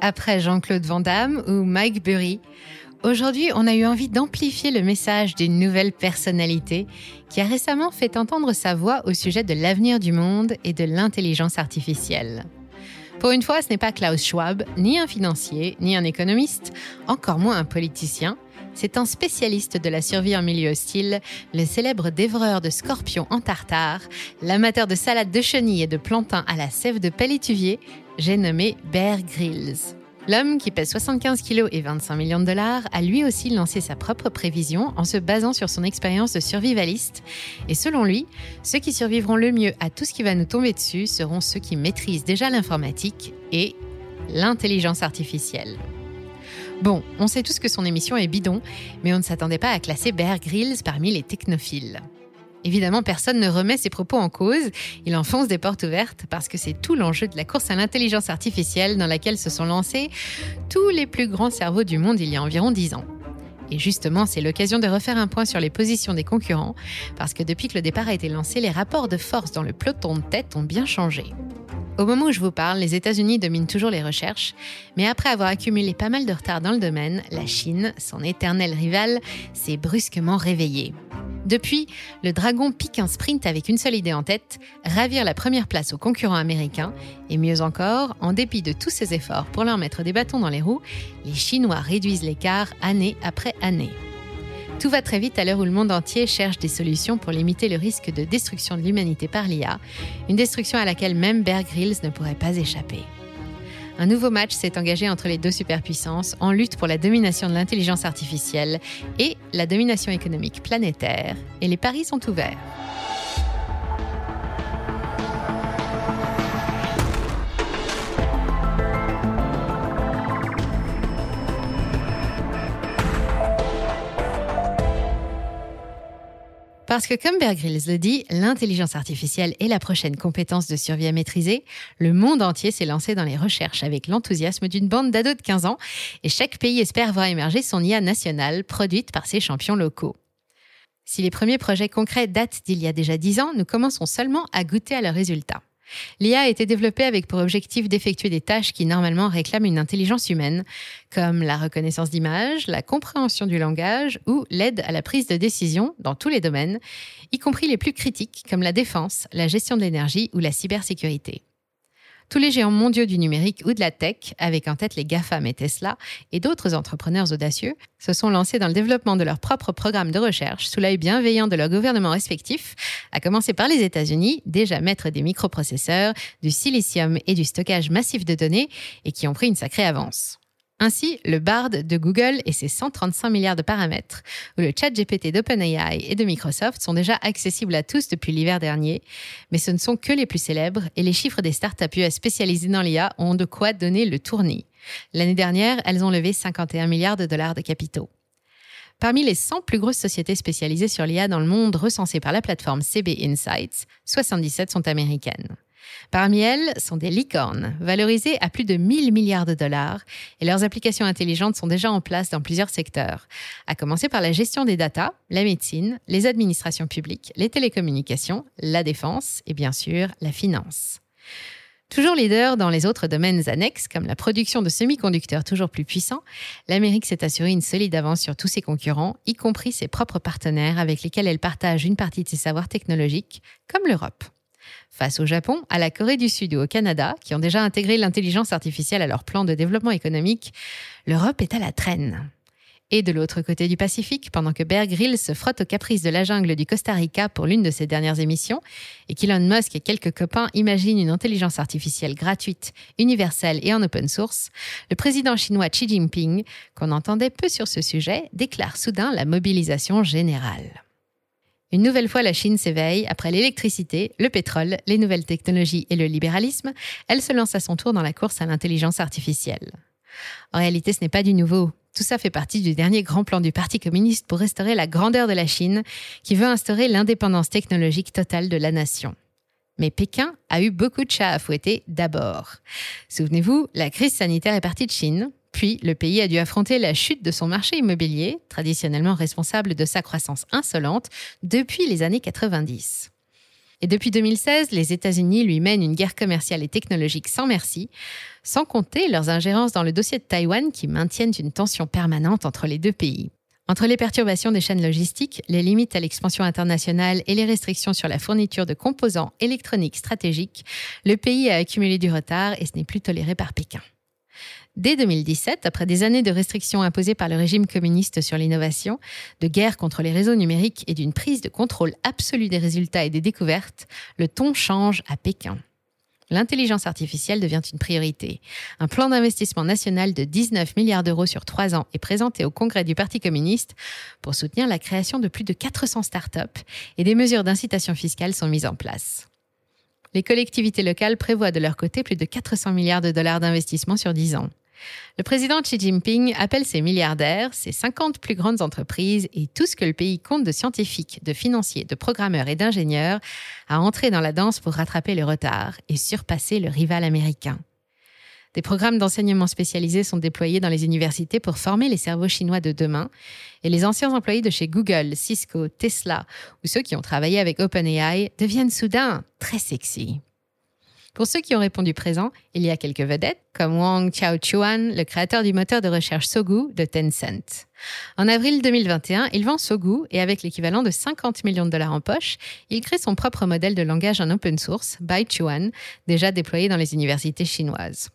Après Jean-Claude Van Damme ou Mike Burry, aujourd'hui on a eu envie d'amplifier le message d'une nouvelle personnalité qui a récemment fait entendre sa voix au sujet de l'avenir du monde et de l'intelligence artificielle. Pour une fois, ce n'est pas Klaus Schwab, ni un financier, ni un économiste, encore moins un politicien. C'est un spécialiste de la survie en milieu hostile, le célèbre dévoreur de scorpions en tartare, l'amateur de salade de chenilles et de plantains à la sève de palétuvier, j'ai nommé Bear Grylls. L'homme, qui pèse 75 kg et 25 millions de dollars, a lui aussi lancé sa propre prévision en se basant sur son expérience de survivaliste. Et selon lui, ceux qui survivront le mieux à tout ce qui va nous tomber dessus seront ceux qui maîtrisent déjà l'informatique et l'intelligence artificielle. Bon, on sait tous que son émission est bidon, mais on ne s'attendait pas à classer Bear Grylls parmi les technophiles. Évidemment, personne ne remet ses propos en cause. Il enfonce des portes ouvertes parce que c'est tout l'enjeu de la course à l'intelligence artificielle dans laquelle se sont lancés tous les plus grands cerveaux du monde il y a environ dix ans. Et justement, c'est l'occasion de refaire un point sur les positions des concurrents, parce que depuis que le départ a été lancé, les rapports de force dans le peloton de tête ont bien changé. Au moment où je vous parle, les États-Unis dominent toujours les recherches, mais après avoir accumulé pas mal de retard dans le domaine, la Chine, son éternel rival, s'est brusquement réveillée. Depuis, le Dragon pique un sprint avec une seule idée en tête, ravir la première place aux concurrents américains, et mieux encore, en dépit de tous ses efforts pour leur mettre des bâtons dans les roues, les Chinois réduisent l'écart année après année. Tout va très vite à l'heure où le monde entier cherche des solutions pour limiter le risque de destruction de l'humanité par l'IA, une destruction à laquelle même Bear Grylls ne pourrait pas échapper. Un nouveau match s'est engagé entre les deux superpuissances en lutte pour la domination de l'intelligence artificielle et la domination économique planétaire, et les paris sont ouverts. Parce que comme Bear Grylls le dit, l'intelligence artificielle est la prochaine compétence de survie à maîtriser. Le monde entier s'est lancé dans les recherches avec l'enthousiasme d'une bande d'ados de 15 ans et chaque pays espère voir émerger son IA nationale produite par ses champions locaux. Si les premiers projets concrets datent d'il y a déjà 10 ans, nous commençons seulement à goûter à leurs résultats. L'IA a été développée avec pour objectif d'effectuer des tâches qui normalement réclament une intelligence humaine, comme la reconnaissance d'images, la compréhension du langage ou l'aide à la prise de décision dans tous les domaines, y compris les plus critiques comme la défense, la gestion de l'énergie ou la cybersécurité. Tous les géants mondiaux du numérique ou de la tech, avec en tête les GAFAM et Tesla, et d'autres entrepreneurs audacieux, se sont lancés dans le développement de leurs propres programmes de recherche sous l'œil bienveillant de leurs gouvernements respectifs, à commencer par les États-Unis, déjà maîtres des microprocesseurs, du silicium et du stockage massif de données, et qui ont pris une sacrée avance. Ainsi, le BARD de Google et ses 135 milliards de paramètres, ou le chat GPT d'OpenAI et de Microsoft sont déjà accessibles à tous depuis l'hiver dernier, mais ce ne sont que les plus célèbres et les chiffres des startups US spécialisées dans l'IA ont de quoi donner le tournis. L'année dernière, elles ont levé 51 milliards de dollars de capitaux. Parmi les 100 plus grosses sociétés spécialisées sur l'IA dans le monde recensées par la plateforme CB Insights, 77 sont américaines. Parmi elles sont des licornes, valorisées à plus de 1000 milliards de dollars, et leurs applications intelligentes sont déjà en place dans plusieurs secteurs, à commencer par la gestion des datas, la médecine, les administrations publiques, les télécommunications, la défense et bien sûr la finance. Toujours leader dans les autres domaines annexes, comme la production de semi-conducteurs toujours plus puissants, l'Amérique s'est assurée une solide avance sur tous ses concurrents, y compris ses propres partenaires avec lesquels elle partage une partie de ses savoirs technologiques, comme l'Europe. Face au Japon, à la Corée du Sud ou au Canada, qui ont déjà intégré l'intelligence artificielle à leur plan de développement économique, l'Europe est à la traîne. Et de l'autre côté du Pacifique, pendant que Bear Grylls se frotte aux caprices de la jungle du Costa Rica pour l'une de ses dernières émissions, et qu'Elon Musk et quelques copains imaginent une intelligence artificielle gratuite, universelle et en open source, le président chinois Xi Jinping, qu'on entendait peu sur ce sujet, déclare soudain la mobilisation générale. Une nouvelle fois, la Chine s'éveille. Après l'électricité, le pétrole, les nouvelles technologies et le libéralisme, elle se lance à son tour dans la course à l'intelligence artificielle. En réalité, ce n'est pas du nouveau. Tout ça fait partie du dernier grand plan du Parti communiste pour restaurer la grandeur de la Chine, qui veut instaurer l'indépendance technologique totale de la nation. Mais Pékin a eu beaucoup de chats à fouetter d'abord. Souvenez-vous, la crise sanitaire est partie de Chine, puis, le pays a dû affronter la chute de son marché immobilier, traditionnellement responsable de sa croissance insolente depuis les années 90. Et depuis 2016, les États-Unis lui mènent une guerre commerciale et technologique sans merci, sans compter leurs ingérences dans le dossier de Taïwan qui maintiennent une tension permanente entre les deux pays. Entre les perturbations des chaînes logistiques, les limites à l'expansion internationale et les restrictions sur la fourniture de composants électroniques stratégiques, le pays a accumulé du retard et ce n'est plus toléré par Pékin. Dès 2017, après des années de restrictions imposées par le régime communiste sur l'innovation, de guerre contre les réseaux numériques et d'une prise de contrôle absolue des résultats et des découvertes, le ton change à Pékin l'intelligence artificielle devient une priorité. Un plan d'investissement national de 19 milliards d'euros sur trois ans est présenté au Congrès du Parti communiste pour soutenir la création de plus de 400 startups et des mesures d'incitation fiscale sont mises en place. Les collectivités locales prévoient de leur côté plus de 400 milliards de dollars d'investissement sur 10 ans. Le président Xi Jinping appelle ses milliardaires, ses 50 plus grandes entreprises et tout ce que le pays compte de scientifiques, de financiers, de programmeurs et d'ingénieurs à entrer dans la danse pour rattraper le retard et surpasser le rival américain. Des programmes d'enseignement spécialisés sont déployés dans les universités pour former les cerveaux chinois de demain et les anciens employés de chez Google, Cisco, Tesla ou ceux qui ont travaillé avec OpenAI deviennent soudain très sexy. Pour ceux qui ont répondu présent, il y a quelques vedettes, comme Wang Xiaochuan, le créateur du moteur de recherche Sogu de Tencent. En avril 2021, il vend Sogu et avec l'équivalent de 50 millions de dollars en poche, il crée son propre modèle de langage en open source, Baichuan, déjà déployé dans les universités chinoises.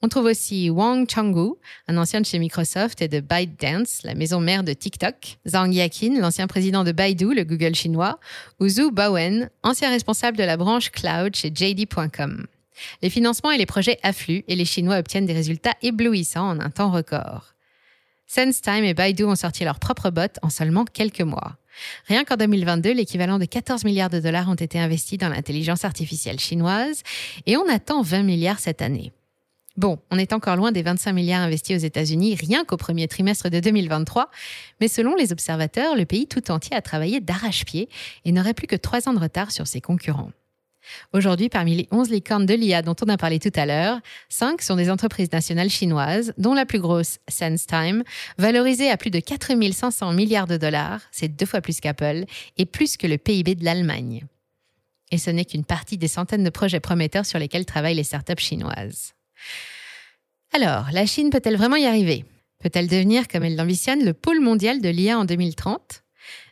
On trouve aussi Wang Changgu, un ancien chez Microsoft et de ByteDance, la maison mère de TikTok, Zhang Yakin, l'ancien président de Baidu, le Google chinois, ou Zhu Baowen, ancien responsable de la branche cloud chez JD.com. Les financements et les projets affluent et les Chinois obtiennent des résultats éblouissants en un temps record. SenseTime et Baidu ont sorti leur propre bot en seulement quelques mois. Rien qu'en 2022, l'équivalent de 14 milliards de dollars ont été investis dans l'intelligence artificielle chinoise et on attend 20 milliards cette année. Bon, on est encore loin des 25 milliards investis aux États-Unis rien qu'au premier trimestre de 2023, mais selon les observateurs, le pays tout entier a travaillé d'arrache-pied et n'aurait plus que trois ans de retard sur ses concurrents. Aujourd'hui, parmi les 11 licornes de l'IA dont on a parlé tout à l'heure, 5 sont des entreprises nationales chinoises, dont la plus grosse, SenseTime, valorisée à plus de 4500 milliards de dollars, c'est deux fois plus qu'Apple, et plus que le PIB de l'Allemagne. Et ce n'est qu'une partie des centaines de projets prometteurs sur lesquels travaillent les startups chinoises. Alors, la Chine peut-elle vraiment y arriver? Peut-elle devenir, comme elle l'ambitionne, le pôle mondial de l'IA en 2030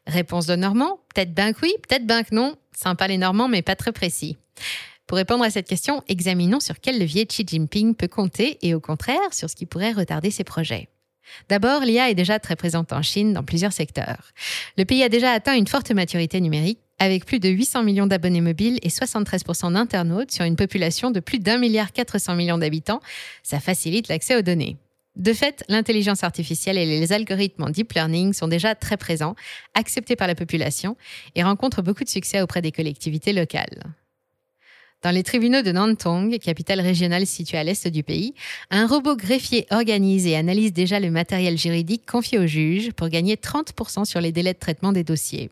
Réponse de Normand Peut-être ben que oui, peut-être ben que non. Sympa les Normands, mais pas très précis. Pour répondre à cette question, examinons sur quel levier Xi Jinping peut compter et au contraire sur ce qui pourrait retarder ses projets. D'abord, l'IA est déjà très présente en Chine dans plusieurs secteurs. Le pays a déjà atteint une forte maturité numérique avec plus de 800 millions d'abonnés mobiles et 73% d'internautes sur une population de plus d'un milliard 400 millions d'habitants, ça facilite l'accès aux données. De fait, l'intelligence artificielle et les algorithmes en deep learning sont déjà très présents, acceptés par la population et rencontrent beaucoup de succès auprès des collectivités locales. Dans les tribunaux de Nantong, capitale régionale située à l'est du pays, un robot greffier organise et analyse déjà le matériel juridique confié aux juges pour gagner 30% sur les délais de traitement des dossiers.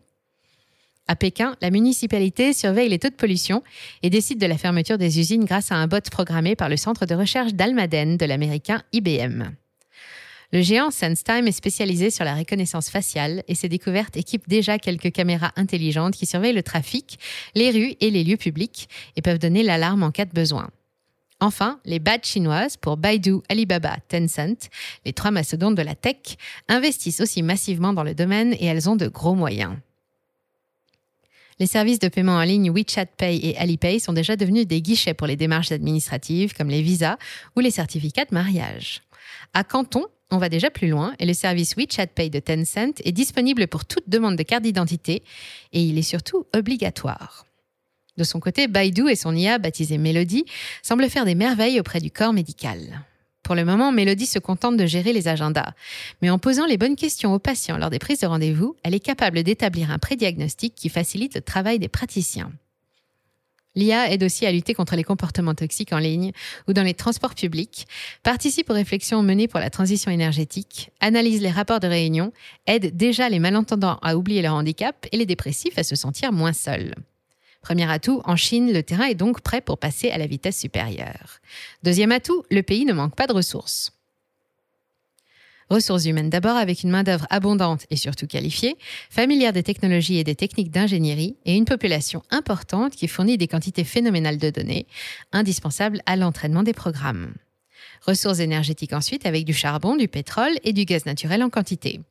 À Pékin, la municipalité surveille les taux de pollution et décide de la fermeture des usines grâce à un bot programmé par le centre de recherche d'Almaden de l'américain IBM. Le géant SenseTime est spécialisé sur la reconnaissance faciale et ses découvertes équipent déjà quelques caméras intelligentes qui surveillent le trafic, les rues et les lieux publics et peuvent donner l'alarme en cas de besoin. Enfin, les badges chinoises pour Baidu, Alibaba, Tencent, les trois mastodontes de la tech, investissent aussi massivement dans le domaine et elles ont de gros moyens. Les services de paiement en ligne WeChat Pay et Alipay sont déjà devenus des guichets pour les démarches administratives comme les visas ou les certificats de mariage. À Canton, on va déjà plus loin et le service WeChat Pay de Tencent est disponible pour toute demande de carte d'identité et il est surtout obligatoire. De son côté, Baidu et son IA, baptisé Melody, semblent faire des merveilles auprès du corps médical. Pour le moment, Mélodie se contente de gérer les agendas. Mais en posant les bonnes questions aux patients lors des prises de rendez-vous, elle est capable d'établir un prédiagnostic qui facilite le travail des praticiens. L'IA aide aussi à lutter contre les comportements toxiques en ligne ou dans les transports publics, participe aux réflexions menées pour la transition énergétique, analyse les rapports de réunion, aide déjà les malentendants à oublier leur handicap et les dépressifs à se sentir moins seuls. Premier atout, en Chine, le terrain est donc prêt pour passer à la vitesse supérieure. Deuxième atout, le pays ne manque pas de ressources. Ressources humaines d'abord avec une main-d'œuvre abondante et surtout qualifiée, familière des technologies et des techniques d'ingénierie, et une population importante qui fournit des quantités phénoménales de données, indispensables à l'entraînement des programmes. Ressources énergétiques ensuite avec du charbon, du pétrole et du gaz naturel en quantité.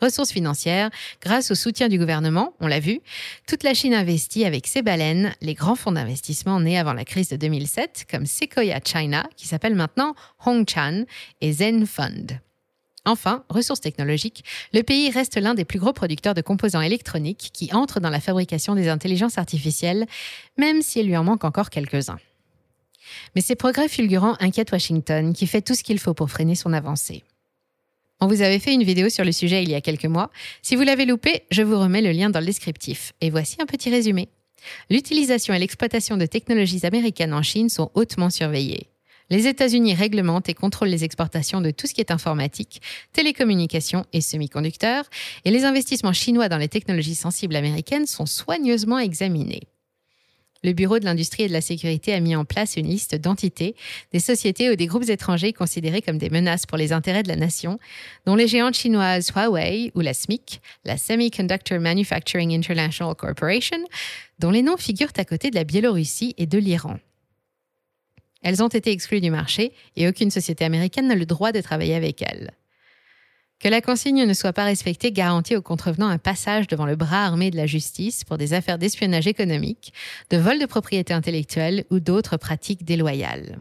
Ressources financières, grâce au soutien du gouvernement, on l'a vu, toute la Chine investit avec ses baleines, les grands fonds d'investissement nés avant la crise de 2007, comme Sequoia China, qui s'appelle maintenant Hongchan, et Zen Fund. Enfin, ressources technologiques, le pays reste l'un des plus gros producteurs de composants électroniques qui entrent dans la fabrication des intelligences artificielles, même s'il lui en manque encore quelques-uns. Mais ces progrès fulgurants inquiètent Washington, qui fait tout ce qu'il faut pour freiner son avancée. On vous avait fait une vidéo sur le sujet il y a quelques mois. Si vous l'avez loupé, je vous remets le lien dans le descriptif. Et voici un petit résumé. L'utilisation et l'exploitation de technologies américaines en Chine sont hautement surveillées. Les États-Unis réglementent et contrôlent les exportations de tout ce qui est informatique, télécommunications et semi-conducteurs, et les investissements chinois dans les technologies sensibles américaines sont soigneusement examinés. Le Bureau de l'industrie et de la sécurité a mis en place une liste d'entités, des sociétés ou des groupes étrangers considérés comme des menaces pour les intérêts de la nation, dont les géantes chinoises Huawei ou la SMIC, la Semiconductor Manufacturing International Corporation, dont les noms figurent à côté de la Biélorussie et de l'Iran. Elles ont été exclues du marché et aucune société américaine n'a le droit de travailler avec elles. Que la consigne ne soit pas respectée garantit aux contrevenants un passage devant le bras armé de la justice pour des affaires d'espionnage économique, de vol de propriété intellectuelle ou d'autres pratiques déloyales.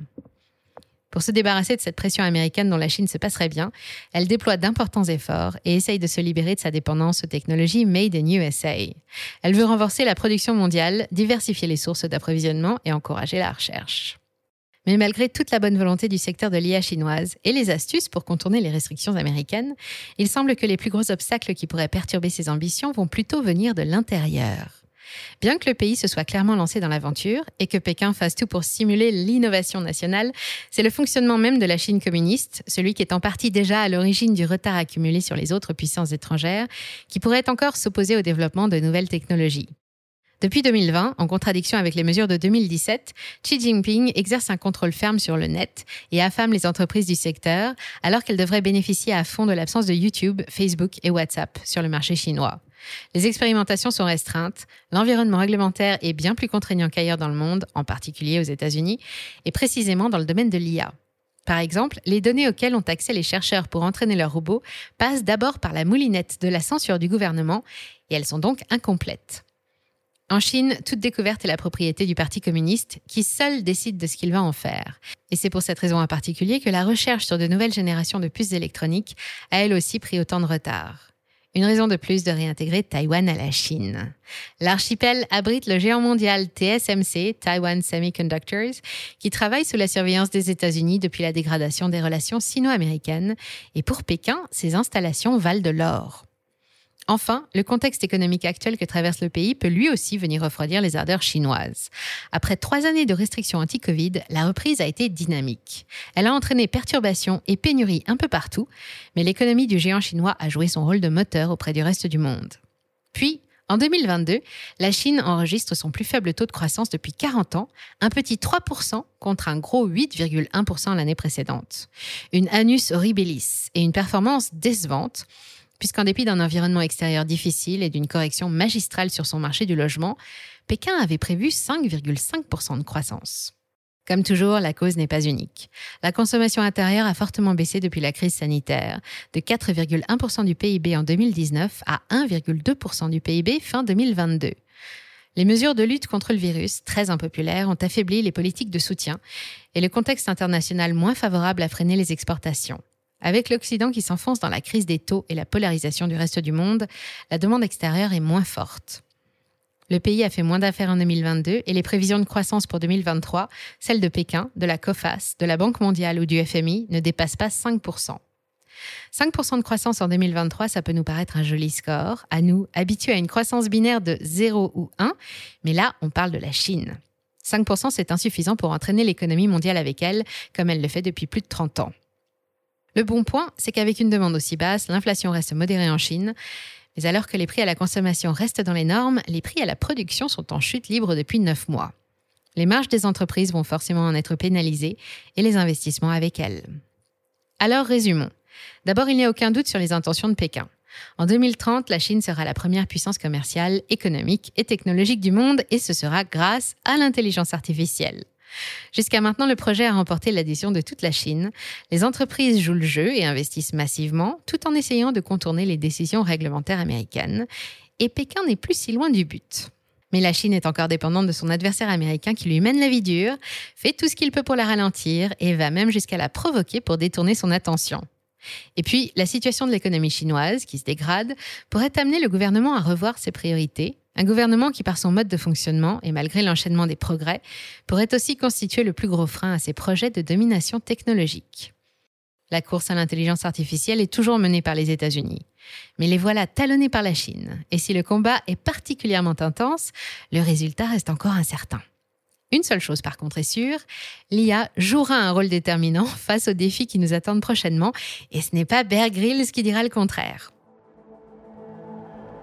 Pour se débarrasser de cette pression américaine dont la Chine se passerait bien, elle déploie d'importants efforts et essaye de se libérer de sa dépendance aux technologies made in USA. Elle veut renforcer la production mondiale, diversifier les sources d'approvisionnement et encourager la recherche. Mais malgré toute la bonne volonté du secteur de l'IA chinoise et les astuces pour contourner les restrictions américaines, il semble que les plus gros obstacles qui pourraient perturber ses ambitions vont plutôt venir de l'intérieur. Bien que le pays se soit clairement lancé dans l'aventure et que Pékin fasse tout pour stimuler l'innovation nationale, c'est le fonctionnement même de la Chine communiste, celui qui est en partie déjà à l'origine du retard accumulé sur les autres puissances étrangères, qui pourrait encore s'opposer au développement de nouvelles technologies. Depuis 2020, en contradiction avec les mesures de 2017, Xi Jinping exerce un contrôle ferme sur le net et affame les entreprises du secteur, alors qu'elles devraient bénéficier à fond de l'absence de YouTube, Facebook et WhatsApp sur le marché chinois. Les expérimentations sont restreintes, l'environnement réglementaire est bien plus contraignant qu'ailleurs dans le monde, en particulier aux États-Unis, et précisément dans le domaine de l'IA. Par exemple, les données auxquelles ont accès les chercheurs pour entraîner leurs robots passent d'abord par la moulinette de la censure du gouvernement, et elles sont donc incomplètes. En Chine, toute découverte est la propriété du Parti communiste qui seul décide de ce qu'il va en faire. Et c'est pour cette raison en particulier que la recherche sur de nouvelles générations de puces électroniques a elle aussi pris autant de retard. Une raison de plus de réintégrer Taïwan à la Chine. L'archipel abrite le géant mondial TSMC, Taiwan Semiconductors, qui travaille sous la surveillance des États-Unis depuis la dégradation des relations sino-américaines. Et pour Pékin, ces installations valent de l'or. Enfin, le contexte économique actuel que traverse le pays peut lui aussi venir refroidir les ardeurs chinoises. Après trois années de restrictions anti-Covid, la reprise a été dynamique. Elle a entraîné perturbations et pénuries un peu partout, mais l'économie du géant chinois a joué son rôle de moteur auprès du reste du monde. Puis, en 2022, la Chine enregistre son plus faible taux de croissance depuis 40 ans, un petit 3% contre un gros 8,1% l'année précédente. Une anus horribilis et une performance décevante puisqu'en dépit d'un environnement extérieur difficile et d'une correction magistrale sur son marché du logement, Pékin avait prévu 5,5% de croissance. Comme toujours, la cause n'est pas unique. La consommation intérieure a fortement baissé depuis la crise sanitaire, de 4,1% du PIB en 2019 à 1,2% du PIB fin 2022. Les mesures de lutte contre le virus, très impopulaires, ont affaibli les politiques de soutien et le contexte international moins favorable à freiner les exportations. Avec l'Occident qui s'enfonce dans la crise des taux et la polarisation du reste du monde, la demande extérieure est moins forte. Le pays a fait moins d'affaires en 2022 et les prévisions de croissance pour 2023, celles de Pékin, de la COFAS, de la Banque mondiale ou du FMI, ne dépassent pas 5%. 5% de croissance en 2023, ça peut nous paraître un joli score, à nous, habitués à une croissance binaire de 0 ou 1, mais là, on parle de la Chine. 5%, c'est insuffisant pour entraîner l'économie mondiale avec elle, comme elle le fait depuis plus de 30 ans. Le bon point, c'est qu'avec une demande aussi basse, l'inflation reste modérée en Chine. Mais alors que les prix à la consommation restent dans les normes, les prix à la production sont en chute libre depuis 9 mois. Les marges des entreprises vont forcément en être pénalisées et les investissements avec elles. Alors résumons. D'abord, il n'y a aucun doute sur les intentions de Pékin. En 2030, la Chine sera la première puissance commerciale, économique et technologique du monde et ce sera grâce à l'intelligence artificielle. Jusqu'à maintenant, le projet a remporté l'adhésion de toute la Chine. Les entreprises jouent le jeu et investissent massivement, tout en essayant de contourner les décisions réglementaires américaines. Et Pékin n'est plus si loin du but. Mais la Chine est encore dépendante de son adversaire américain qui lui mène la vie dure, fait tout ce qu'il peut pour la ralentir et va même jusqu'à la provoquer pour détourner son attention. Et puis, la situation de l'économie chinoise, qui se dégrade, pourrait amener le gouvernement à revoir ses priorités. Un gouvernement qui, par son mode de fonctionnement et malgré l'enchaînement des progrès, pourrait aussi constituer le plus gros frein à ses projets de domination technologique. La course à l'intelligence artificielle est toujours menée par les États-Unis. Mais les voilà talonnés par la Chine. Et si le combat est particulièrement intense, le résultat reste encore incertain. Une seule chose par contre est sûre, l'IA jouera un rôle déterminant face aux défis qui nous attendent prochainement, et ce n'est pas Bear Grylls qui dira le contraire.